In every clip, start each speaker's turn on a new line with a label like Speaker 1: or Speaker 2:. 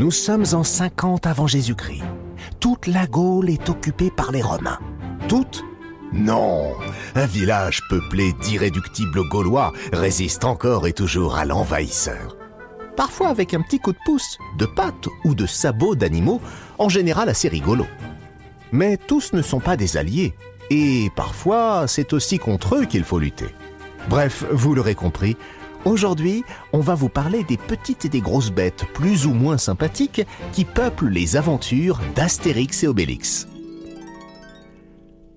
Speaker 1: Nous sommes en 50 avant Jésus-Christ. Toute la Gaule est occupée par les Romains. Toute Non Un village peuplé d'irréductibles Gaulois résiste encore et toujours à l'envahisseur. Parfois avec un petit coup de pouce, de pattes ou de sabots d'animaux, en général assez rigolo. Mais tous ne sont pas des alliés, et parfois c'est aussi contre eux qu'il faut lutter. Bref, vous l'aurez compris, aujourd'hui on va vous parler des petites et des grosses bêtes plus ou moins sympathiques qui peuplent les aventures d'Astérix et Obélix.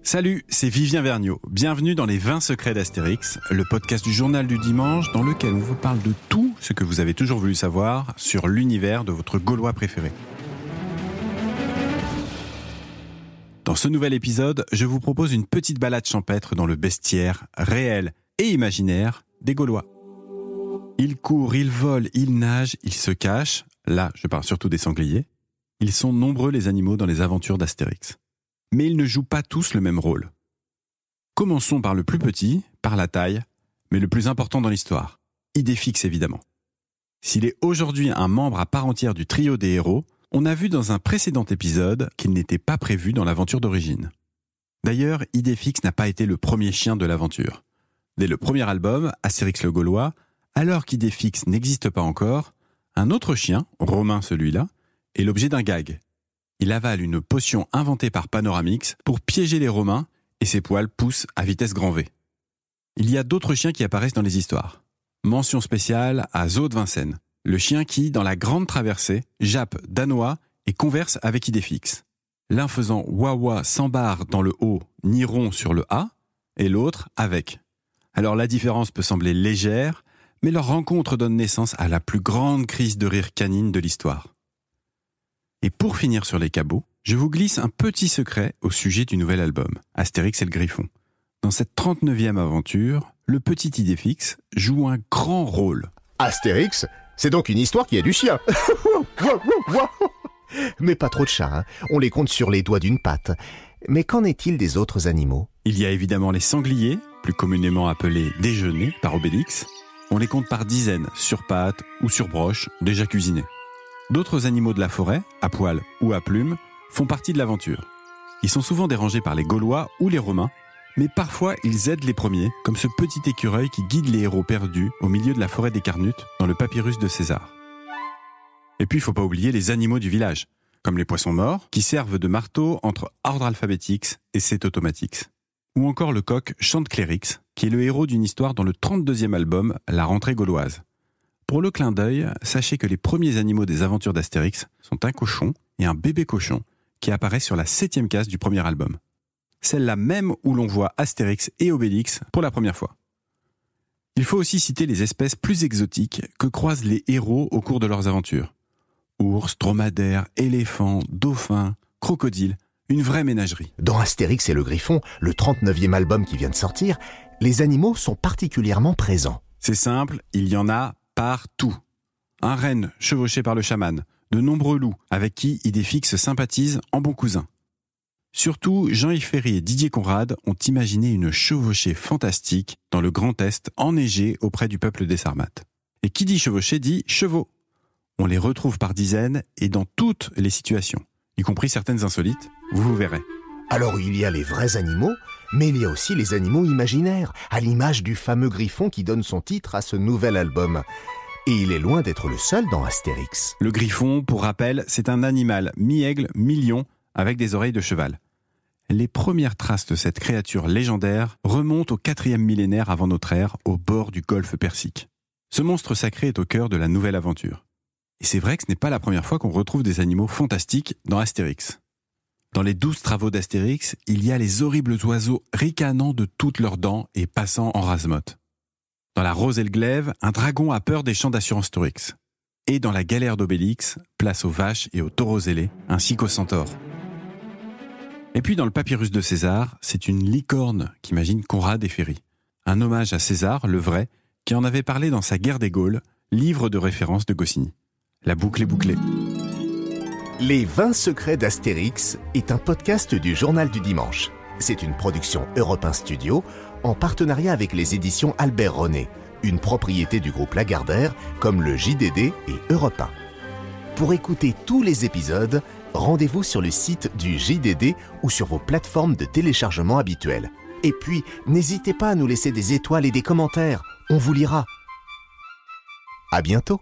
Speaker 2: Salut, c'est Vivien Vergniaud. Bienvenue dans les 20 secrets d'Astérix, le podcast du journal du dimanche dans lequel on vous parle de tout ce que vous avez toujours voulu savoir sur l'univers de votre Gaulois préféré. Dans ce nouvel épisode, je vous propose une petite balade champêtre dans le bestiaire réel et imaginaire des Gaulois. Ils courent, ils volent, ils nagent, ils se cachent. Là, je parle surtout des sangliers. Ils sont nombreux les animaux dans les aventures d'Astérix mais ils ne jouent pas tous le même rôle. Commençons par le plus petit, par la taille, mais le plus important dans l'histoire, Idéfix évidemment. S'il est aujourd'hui un membre à part entière du trio des héros, on a vu dans un précédent épisode qu'il n'était pas prévu dans l'aventure d'origine. D'ailleurs, Idéfix n'a pas été le premier chien de l'aventure. Dès le premier album, Astérix le Gaulois, alors qu'Idéfix n'existe pas encore, un autre chien, Romain celui-là, est l'objet d'un gag, il avale une potion inventée par Panoramix pour piéger les Romains et ses poils poussent à vitesse grand V. Il y a d'autres chiens qui apparaissent dans les histoires. Mention spéciale à Zo de Vincennes, le chien qui, dans la grande traversée, jappe danois et converse avec Idéfix. L'un faisant wawa sans barre dans le haut, ni rond sur le A, et l'autre avec. Alors la différence peut sembler légère, mais leur rencontre donne naissance à la plus grande crise de rire canine de l'histoire. Et pour finir sur les cabots, je vous glisse un petit secret au sujet du nouvel album, Astérix et le Griffon. Dans cette 39e aventure, le petit Idéfix joue un grand rôle.
Speaker 1: Astérix, c'est donc une histoire qui a du chien. Mais pas trop de chats, hein. on les compte sur les doigts d'une patte. Mais qu'en est-il des autres animaux?
Speaker 2: Il y a évidemment les sangliers, plus communément appelés déjeuners par Obélix. On les compte par dizaines, sur pattes ou sur broches, déjà cuisinés. D'autres animaux de la forêt, à poil ou à plumes, font partie de l'aventure. Ils sont souvent dérangés par les Gaulois ou les Romains, mais parfois ils aident les premiers, comme ce petit écureuil qui guide les héros perdus au milieu de la forêt des Carnutes dans le papyrus de César. Et puis il faut pas oublier les animaux du village, comme les poissons morts, qui servent de marteau entre Ordre Alphabetix et Cet Automatix. Ou encore le coq Chanteclérix, qui est le héros d'une histoire dans le 32e album La rentrée gauloise. Pour le clin d'œil, sachez que les premiers animaux des aventures d'Astérix sont un cochon et un bébé cochon qui apparaissent sur la septième case du premier album. Celle-là même où l'on voit Astérix et Obélix pour la première fois. Il faut aussi citer les espèces plus exotiques que croisent les héros au cours de leurs aventures. Ours, dromadaires, éléphants, dauphins, crocodiles, une vraie ménagerie.
Speaker 1: Dans Astérix et le Griffon, le 39e album qui vient de sortir, les animaux sont particulièrement présents.
Speaker 2: C'est simple, il y en a partout. Un renne chevauché par le chaman, de nombreux loups avec qui Idéfix sympathise en bon cousin. Surtout, Jean-Yves Ferry et Didier Conrad ont imaginé une chevauchée fantastique dans le Grand Est enneigé auprès du peuple des Sarmates. Et qui dit chevauchée dit chevaux. On les retrouve par dizaines et dans toutes les situations, y compris certaines insolites, vous vous verrez.
Speaker 1: Alors il y a les vrais animaux, mais il y a aussi les animaux imaginaires, à l'image du fameux griffon qui donne son titre à ce nouvel album. Et il est loin d'être le seul dans Astérix.
Speaker 2: Le griffon, pour rappel, c'est un animal mi-aigle, mi-lion, avec des oreilles de cheval. Les premières traces de cette créature légendaire remontent au quatrième millénaire avant notre ère, au bord du golfe Persique. Ce monstre sacré est au cœur de la nouvelle aventure. Et c'est vrai que ce n'est pas la première fois qu'on retrouve des animaux fantastiques dans Astérix. Dans les douze travaux d'Astérix, il y a les horribles oiseaux ricanant de toutes leurs dents et passant en rasemotte. Dans la Rose et le Glaive, un dragon a peur des champs d'assurance Torix. Et dans la galère d'Obélix, place aux vaches et aux taureaux ailés, ainsi qu'aux centaures. Et puis dans le papyrus de César, c'est une licorne qu'imagine Conrad et Ferry. Un hommage à César, le vrai, qui en avait parlé dans sa Guerre des Gaules, livre de référence de Goscinny. La boucle est bouclée.
Speaker 1: Les 20 secrets d'Astérix est un podcast du Journal du Dimanche. C'est une production Europe Studio en partenariat avec les éditions Albert René, une propriété du groupe Lagardère comme le JDD et Europe 1. Pour écouter tous les épisodes, rendez-vous sur le site du JDD ou sur vos plateformes de téléchargement habituelles. Et puis, n'hésitez pas à nous laisser des étoiles et des commentaires, on vous lira. À bientôt